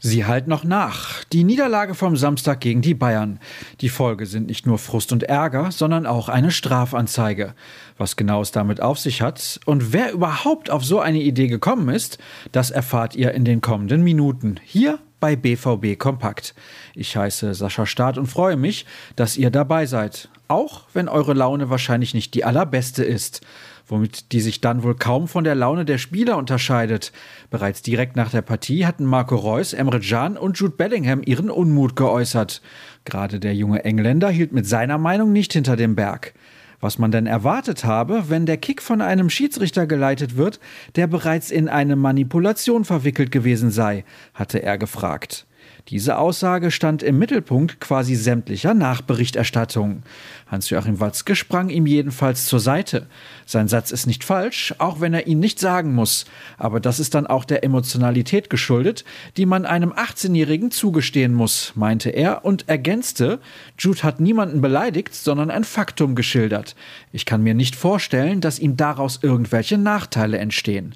Sie halt noch nach. Die Niederlage vom Samstag gegen die Bayern. Die Folge sind nicht nur Frust und Ärger, sondern auch eine Strafanzeige. Was genau es damit auf sich hat und wer überhaupt auf so eine Idee gekommen ist, das erfahrt ihr in den kommenden Minuten. Hier bei BVB Kompakt. Ich heiße Sascha Staat und freue mich, dass ihr dabei seid. Auch wenn eure Laune wahrscheinlich nicht die allerbeste ist womit die sich dann wohl kaum von der Laune der Spieler unterscheidet. Bereits direkt nach der Partie hatten Marco Reus, Emre Can und Jude Bellingham ihren Unmut geäußert. Gerade der junge Engländer hielt mit seiner Meinung nicht hinter dem Berg. Was man denn erwartet habe, wenn der Kick von einem Schiedsrichter geleitet wird, der bereits in eine Manipulation verwickelt gewesen sei, hatte er gefragt. Diese Aussage stand im Mittelpunkt quasi sämtlicher Nachberichterstattung. Hans-Joachim Watzke sprang ihm jedenfalls zur Seite. Sein Satz ist nicht falsch, auch wenn er ihn nicht sagen muss. Aber das ist dann auch der Emotionalität geschuldet, die man einem 18-Jährigen zugestehen muss, meinte er und ergänzte, Jude hat niemanden beleidigt, sondern ein Faktum geschildert. Ich kann mir nicht vorstellen, dass ihm daraus irgendwelche Nachteile entstehen.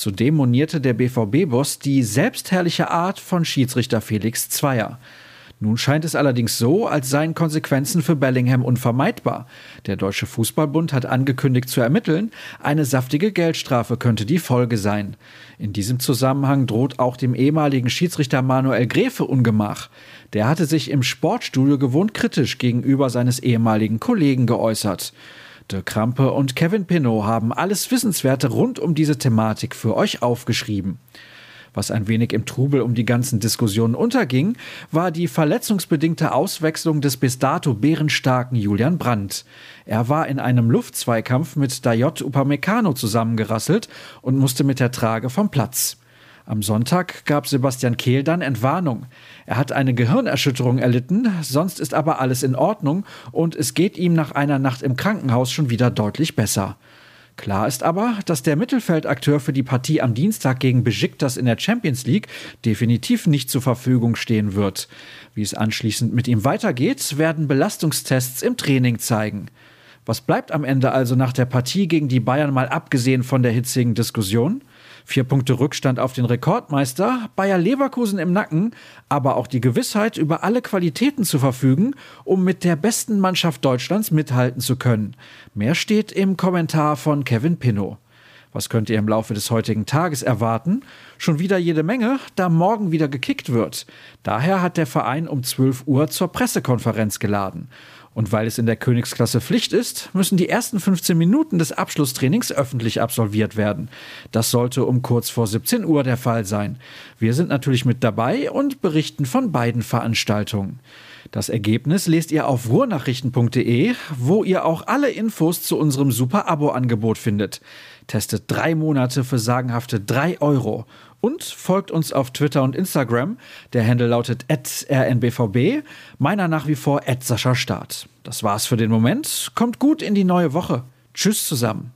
Zudem monierte der BVB-Boss die selbstherrliche Art von Schiedsrichter Felix Zweier. Nun scheint es allerdings so, als seien Konsequenzen für Bellingham unvermeidbar. Der Deutsche Fußballbund hat angekündigt zu ermitteln, eine saftige Geldstrafe könnte die Folge sein. In diesem Zusammenhang droht auch dem ehemaligen Schiedsrichter Manuel Gräfe Ungemach. Der hatte sich im Sportstudio gewohnt kritisch gegenüber seines ehemaligen Kollegen geäußert. Dirk Krampe und Kevin Pinnow haben alles Wissenswerte rund um diese Thematik für euch aufgeschrieben. Was ein wenig im Trubel um die ganzen Diskussionen unterging, war die verletzungsbedingte Auswechslung des bis dato bärenstarken Julian Brandt. Er war in einem Luftzweikampf mit Dayot Upamecano zusammengerasselt und musste mit der Trage vom Platz. Am Sonntag gab Sebastian Kehl dann Entwarnung. Er hat eine Gehirnerschütterung erlitten, sonst ist aber alles in Ordnung und es geht ihm nach einer Nacht im Krankenhaus schon wieder deutlich besser. Klar ist aber, dass der Mittelfeldakteur für die Partie am Dienstag gegen Besiktas in der Champions League definitiv nicht zur Verfügung stehen wird. Wie es anschließend mit ihm weitergeht, werden Belastungstests im Training zeigen. Was bleibt am Ende also nach der Partie gegen die Bayern mal abgesehen von der hitzigen Diskussion? Vier Punkte Rückstand auf den Rekordmeister, Bayer Leverkusen im Nacken, aber auch die Gewissheit, über alle Qualitäten zu verfügen, um mit der besten Mannschaft Deutschlands mithalten zu können. Mehr steht im Kommentar von Kevin Pinnow. Was könnt ihr im Laufe des heutigen Tages erwarten? Schon wieder jede Menge, da morgen wieder gekickt wird. Daher hat der Verein um 12 Uhr zur Pressekonferenz geladen. Und weil es in der Königsklasse Pflicht ist, müssen die ersten 15 Minuten des Abschlusstrainings öffentlich absolviert werden. Das sollte um kurz vor 17 Uhr der Fall sein. Wir sind natürlich mit dabei und berichten von beiden Veranstaltungen. Das Ergebnis lest ihr auf ruhrnachrichten.de, wo ihr auch alle Infos zu unserem Super-Abo-Angebot findet. Testet drei Monate für sagenhafte drei Euro und folgt uns auf Twitter und Instagram. Der Handle lautet rnbvb, meiner nach wie vor Start. Das war's für den Moment. Kommt gut in die neue Woche. Tschüss zusammen.